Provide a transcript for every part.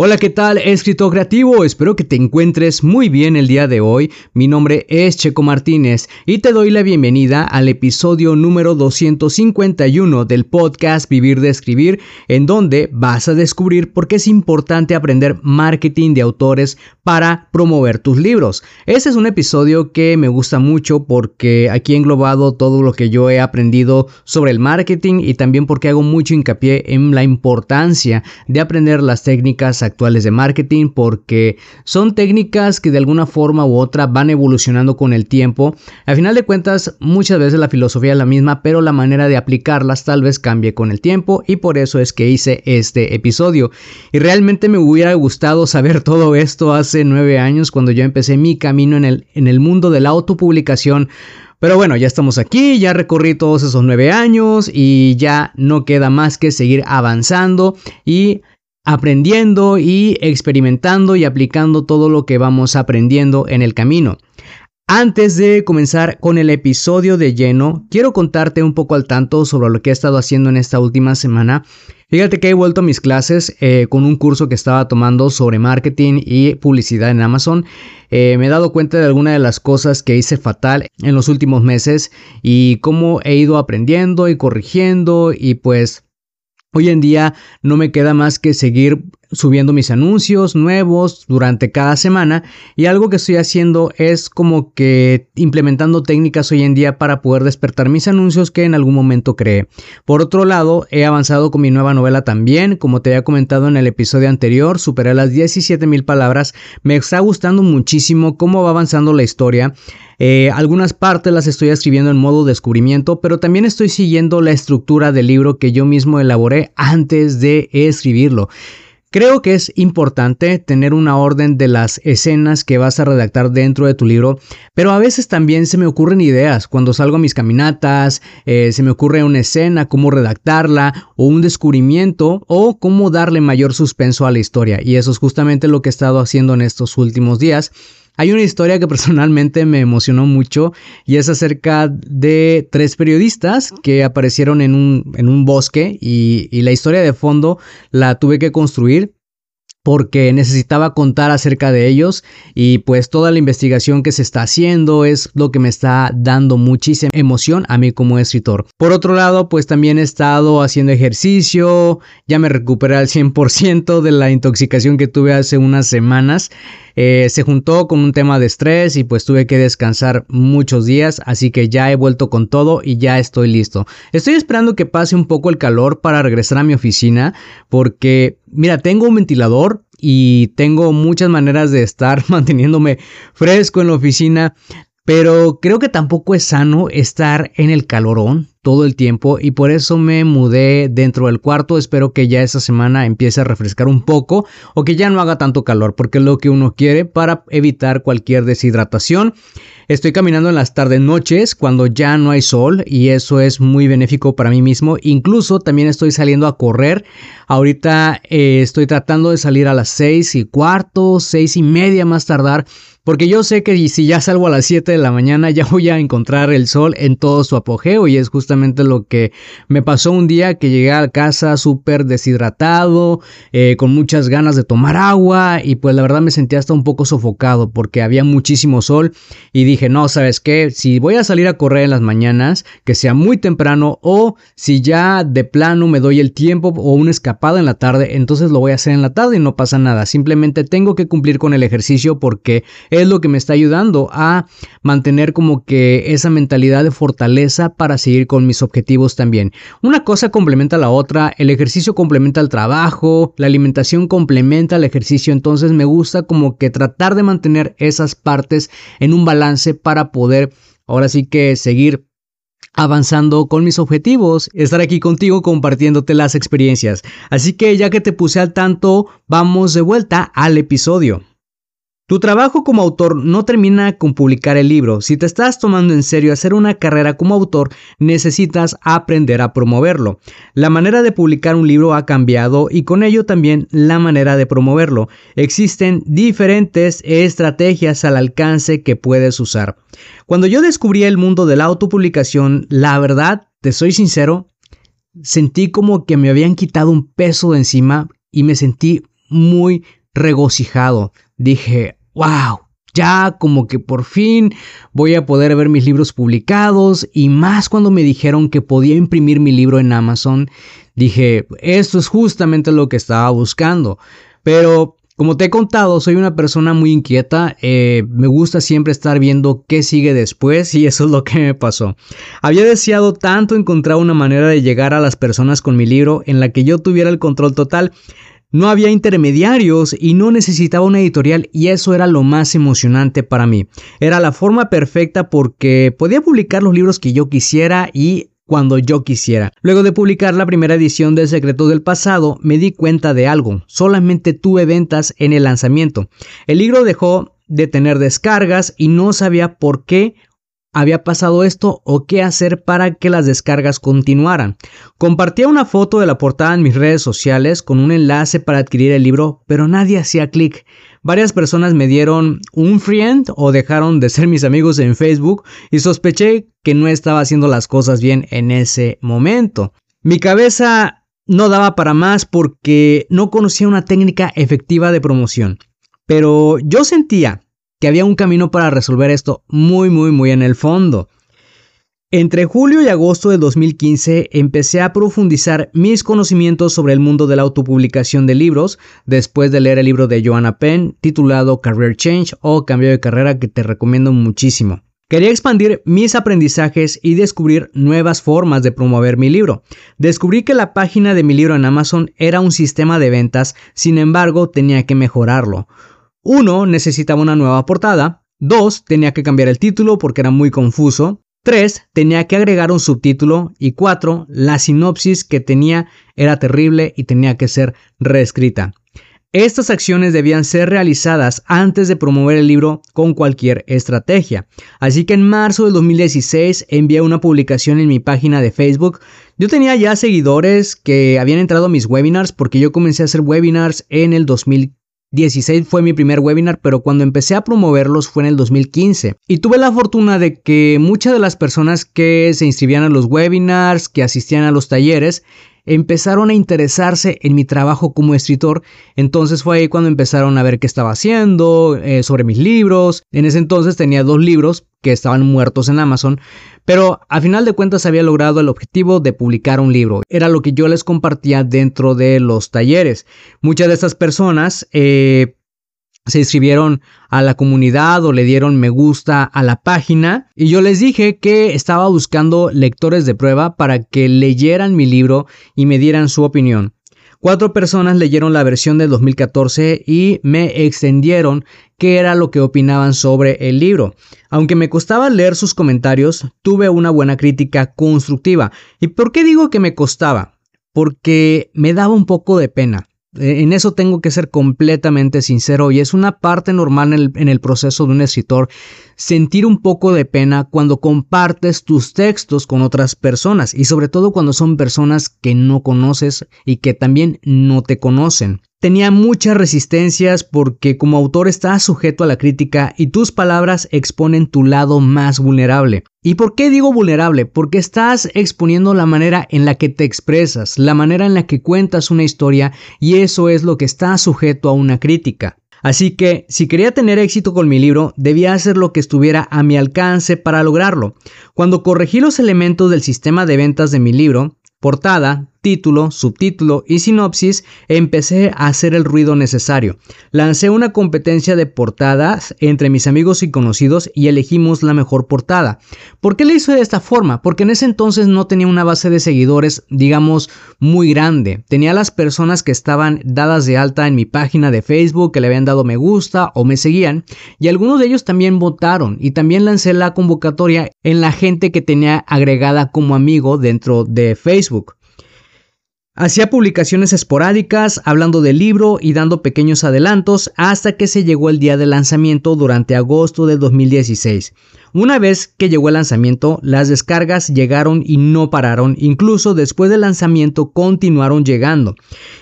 Hola, ¿qué tal, escritor creativo? Espero que te encuentres muy bien el día de hoy. Mi nombre es Checo Martínez y te doy la bienvenida al episodio número 251 del podcast Vivir de Escribir, en donde vas a descubrir por qué es importante aprender marketing de autores para promover tus libros. Este es un episodio que me gusta mucho porque aquí he englobado todo lo que yo he aprendido sobre el marketing y también porque hago mucho hincapié en la importancia de aprender las técnicas actuales de marketing porque son técnicas que de alguna forma u otra van evolucionando con el tiempo. Al final de cuentas, muchas veces la filosofía es la misma, pero la manera de aplicarlas tal vez cambie con el tiempo y por eso es que hice este episodio. Y realmente me hubiera gustado saber todo esto hace nueve años cuando yo empecé mi camino en el, en el mundo de la autopublicación. Pero bueno, ya estamos aquí, ya recorrí todos esos nueve años y ya no queda más que seguir avanzando y aprendiendo y experimentando y aplicando todo lo que vamos aprendiendo en el camino. Antes de comenzar con el episodio de lleno, quiero contarte un poco al tanto sobre lo que he estado haciendo en esta última semana. Fíjate que he vuelto a mis clases eh, con un curso que estaba tomando sobre marketing y publicidad en Amazon. Eh, me he dado cuenta de algunas de las cosas que hice fatal en los últimos meses y cómo he ido aprendiendo y corrigiendo y pues Hoy en día no me queda más que seguir subiendo mis anuncios nuevos durante cada semana y algo que estoy haciendo es como que implementando técnicas hoy en día para poder despertar mis anuncios que en algún momento creé. Por otro lado, he avanzado con mi nueva novela también, como te había comentado en el episodio anterior, superé las 17 mil palabras, me está gustando muchísimo cómo va avanzando la historia. Eh, algunas partes las estoy escribiendo en modo descubrimiento, pero también estoy siguiendo la estructura del libro que yo mismo elaboré antes de escribirlo. Creo que es importante tener una orden de las escenas que vas a redactar dentro de tu libro, pero a veces también se me ocurren ideas. Cuando salgo a mis caminatas, eh, se me ocurre una escena, cómo redactarla, o un descubrimiento, o cómo darle mayor suspenso a la historia. Y eso es justamente lo que he estado haciendo en estos últimos días. Hay una historia que personalmente me emocionó mucho y es acerca de tres periodistas que aparecieron en un, en un bosque y, y la historia de fondo la tuve que construir porque necesitaba contar acerca de ellos y pues toda la investigación que se está haciendo es lo que me está dando muchísima emoción a mí como escritor. Por otro lado, pues también he estado haciendo ejercicio, ya me recuperé al 100% de la intoxicación que tuve hace unas semanas. Eh, se juntó con un tema de estrés y pues tuve que descansar muchos días, así que ya he vuelto con todo y ya estoy listo. Estoy esperando que pase un poco el calor para regresar a mi oficina porque, mira, tengo un ventilador y tengo muchas maneras de estar manteniéndome fresco en la oficina, pero creo que tampoco es sano estar en el calorón todo el tiempo y por eso me mudé dentro del cuarto. Espero que ya esta semana empiece a refrescar un poco o que ya no haga tanto calor porque es lo que uno quiere para evitar cualquier deshidratación. Estoy caminando en las tardes noches cuando ya no hay sol y eso es muy benéfico para mí mismo. Incluso también estoy saliendo a correr. Ahorita eh, estoy tratando de salir a las seis y cuarto, seis y media más tardar porque yo sé que si ya salgo a las 7 de la mañana ya voy a encontrar el sol en todo su apogeo y es justamente lo que me pasó un día que llegué a casa súper deshidratado, eh, con muchas ganas de tomar agua y pues la verdad me sentía hasta un poco sofocado porque había muchísimo sol y dije no, sabes qué, si voy a salir a correr en las mañanas, que sea muy temprano o si ya de plano me doy el tiempo o una escapada en la tarde, entonces lo voy a hacer en la tarde y no pasa nada, simplemente tengo que cumplir con el ejercicio porque es lo que me está ayudando a mantener como que esa mentalidad de fortaleza para seguir con mis objetivos también. Una cosa complementa a la otra, el ejercicio complementa al trabajo, la alimentación complementa al ejercicio, entonces me gusta como que tratar de mantener esas partes en un balance para poder ahora sí que seguir avanzando con mis objetivos, estar aquí contigo compartiéndote las experiencias. Así que ya que te puse al tanto, vamos de vuelta al episodio. Tu trabajo como autor no termina con publicar el libro. Si te estás tomando en serio hacer una carrera como autor, necesitas aprender a promoverlo. La manera de publicar un libro ha cambiado y con ello también la manera de promoverlo. Existen diferentes estrategias al alcance que puedes usar. Cuando yo descubrí el mundo de la autopublicación, la verdad, te soy sincero, sentí como que me habían quitado un peso de encima y me sentí muy regocijado. Dije, wow, ya como que por fin voy a poder ver mis libros publicados y más cuando me dijeron que podía imprimir mi libro en Amazon, dije, esto es justamente lo que estaba buscando. Pero como te he contado, soy una persona muy inquieta, eh, me gusta siempre estar viendo qué sigue después y eso es lo que me pasó. Había deseado tanto encontrar una manera de llegar a las personas con mi libro en la que yo tuviera el control total, no había intermediarios y no necesitaba una editorial y eso era lo más emocionante para mí. Era la forma perfecta porque podía publicar los libros que yo quisiera y cuando yo quisiera. Luego de publicar la primera edición de Secretos del Pasado, me di cuenta de algo. Solamente tuve ventas en el lanzamiento. El libro dejó de tener descargas y no sabía por qué había pasado esto o qué hacer para que las descargas continuaran. Compartía una foto de la portada en mis redes sociales con un enlace para adquirir el libro, pero nadie hacía clic. Varias personas me dieron un friend o dejaron de ser mis amigos en Facebook y sospeché que no estaba haciendo las cosas bien en ese momento. Mi cabeza no daba para más porque no conocía una técnica efectiva de promoción. Pero yo sentía que había un camino para resolver esto muy, muy, muy en el fondo. Entre julio y agosto de 2015 empecé a profundizar mis conocimientos sobre el mundo de la autopublicación de libros después de leer el libro de Joanna Penn titulado Career Change o Cambio de Carrera que te recomiendo muchísimo. Quería expandir mis aprendizajes y descubrir nuevas formas de promover mi libro. Descubrí que la página de mi libro en Amazon era un sistema de ventas, sin embargo tenía que mejorarlo. Uno, necesitaba una nueva portada. Dos, tenía que cambiar el título porque era muy confuso. Tres, tenía que agregar un subtítulo. Y cuatro, la sinopsis que tenía era terrible y tenía que ser reescrita. Estas acciones debían ser realizadas antes de promover el libro con cualquier estrategia. Así que en marzo del 2016 envié una publicación en mi página de Facebook. Yo tenía ya seguidores que habían entrado a mis webinars porque yo comencé a hacer webinars en el 2015. 16 fue mi primer webinar, pero cuando empecé a promoverlos fue en el 2015. Y tuve la fortuna de que muchas de las personas que se inscribían a los webinars, que asistían a los talleres, empezaron a interesarse en mi trabajo como escritor. Entonces fue ahí cuando empezaron a ver qué estaba haciendo, eh, sobre mis libros. En ese entonces tenía dos libros que estaban muertos en Amazon, pero a final de cuentas había logrado el objetivo de publicar un libro. Era lo que yo les compartía dentro de los talleres. Muchas de estas personas eh, se inscribieron a la comunidad o le dieron me gusta a la página y yo les dije que estaba buscando lectores de prueba para que leyeran mi libro y me dieran su opinión. Cuatro personas leyeron la versión del 2014 y me extendieron qué era lo que opinaban sobre el libro. Aunque me costaba leer sus comentarios, tuve una buena crítica constructiva. ¿Y por qué digo que me costaba? Porque me daba un poco de pena. Eh, en eso tengo que ser completamente sincero y es una parte normal en el, en el, proceso de un escritor sentir un poco de pena cuando compartes tus textos con otras personas y sobre todo cuando son personas que no conoces y que también no te conocen. Tenía muchas resistencias porque como autor estás sujeto a la crítica y tus palabras exponen tu lado más vulnerable. ¿Y por qué digo vulnerable? Porque estás exponiendo la manera en la que te expresas, la manera en la que cuentas una historia y eso es lo que está sujeto a una crítica. Así que, si quería tener éxito con mi libro, debía hacer lo que estuviera a mi alcance para lograrlo. Cuando corregí los elementos del sistema de ventas de mi libro, portada, título, subtítulo y sinopsis, empecé a hacer el ruido necesario. Lancé una competencia de portadas entre mis amigos y conocidos y elegimos la mejor portada. ¿Por qué le hice de esta forma? Porque en ese entonces no tenía una base de seguidores, digamos, muy grande. Tenía las personas que estaban dadas de alta en mi página de Facebook, que le habían dado me gusta o me seguían, y algunos de ellos también votaron y también lancé la convocatoria en la gente que tenía agregada como amigo dentro de Facebook. Hacía publicaciones esporádicas, hablando del libro y dando pequeños adelantos hasta que se llegó el día de lanzamiento durante agosto de 2016. Una vez que llegó el lanzamiento, las descargas llegaron y no pararon, incluso después del lanzamiento continuaron llegando.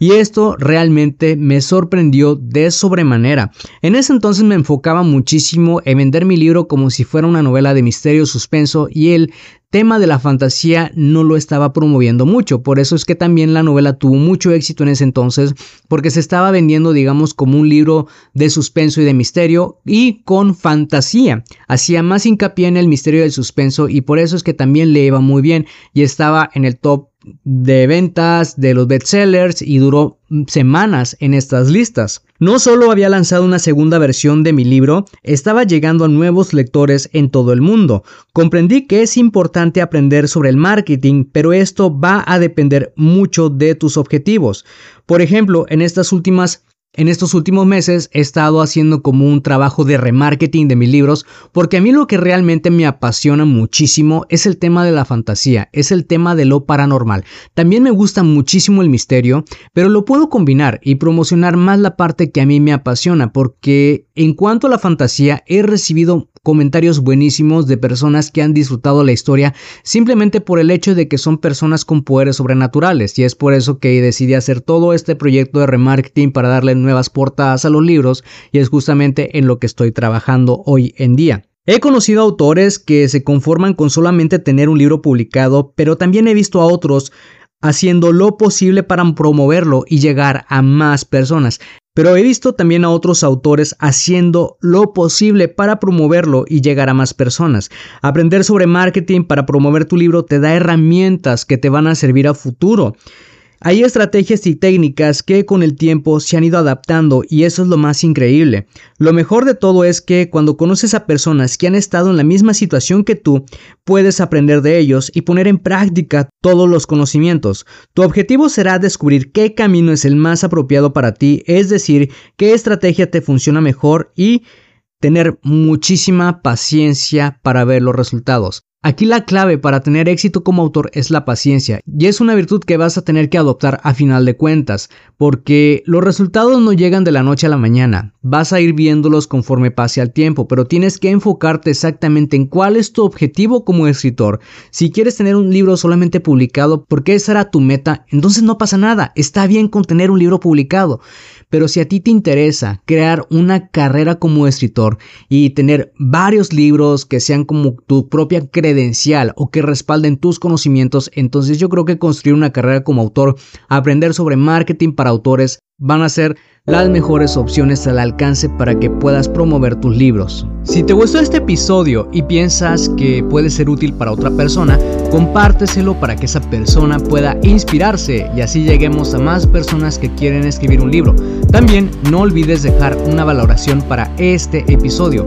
Y esto realmente me sorprendió de sobremanera. En ese entonces me enfocaba muchísimo en vender mi libro como si fuera una novela de misterio, suspenso y el tema de la fantasía no lo estaba promoviendo mucho. Por eso es que también la novela tuvo mucho éxito en ese entonces, porque se estaba vendiendo, digamos, como un libro de suspenso y de misterio y con fantasía. Hacía más hincapié en el misterio del suspenso y por eso es que también le iba muy bien y estaba en el top de ventas de los bestsellers y duró semanas en estas listas. No solo había lanzado una segunda versión de mi libro, estaba llegando a nuevos lectores en todo el mundo. Comprendí que es importante aprender sobre el marketing, pero esto va a depender mucho de tus objetivos. Por ejemplo, en estas últimas en estos últimos meses he estado haciendo como un trabajo de remarketing de mis libros porque a mí lo que realmente me apasiona muchísimo es el tema de la fantasía, es el tema de lo paranormal. También me gusta muchísimo el misterio, pero lo puedo combinar y promocionar más la parte que a mí me apasiona porque en cuanto a la fantasía he recibido comentarios buenísimos de personas que han disfrutado la historia simplemente por el hecho de que son personas con poderes sobrenaturales y es por eso que decidí hacer todo este proyecto de remarketing para darle nuevas portadas a los libros y es justamente en lo que estoy trabajando hoy en día. He conocido autores que se conforman con solamente tener un libro publicado, pero también he visto a otros haciendo lo posible para promoverlo y llegar a más personas. Pero he visto también a otros autores haciendo lo posible para promoverlo y llegar a más personas. Aprender sobre marketing para promover tu libro te da herramientas que te van a servir a futuro. Hay estrategias y técnicas que con el tiempo se han ido adaptando y eso es lo más increíble. Lo mejor de todo es que cuando conoces a personas que han estado en la misma situación que tú, puedes aprender de ellos y poner en práctica todos los conocimientos. Tu objetivo será descubrir qué camino es el más apropiado para ti, es decir, qué estrategia te funciona mejor y tener muchísima paciencia para ver los resultados. Aquí la clave para tener éxito como autor es la paciencia y es una virtud que vas a tener que adoptar a final de cuentas, porque los resultados no llegan de la noche a la mañana, vas a ir viéndolos conforme pase el tiempo, pero tienes que enfocarte exactamente en cuál es tu objetivo como escritor. Si quieres tener un libro solamente publicado porque esa era tu meta, entonces no pasa nada, está bien con tener un libro publicado. Pero si a ti te interesa crear una carrera como escritor y tener varios libros que sean como tu propia credencial o que respalden tus conocimientos, entonces yo creo que construir una carrera como autor, aprender sobre marketing para autores, van a ser las mejores opciones al alcance para que puedas promover tus libros. Si te gustó este episodio y piensas que puede ser útil para otra persona, compárteselo para que esa persona pueda inspirarse y así lleguemos a más personas que quieren escribir un libro. También no olvides dejar una valoración para este episodio.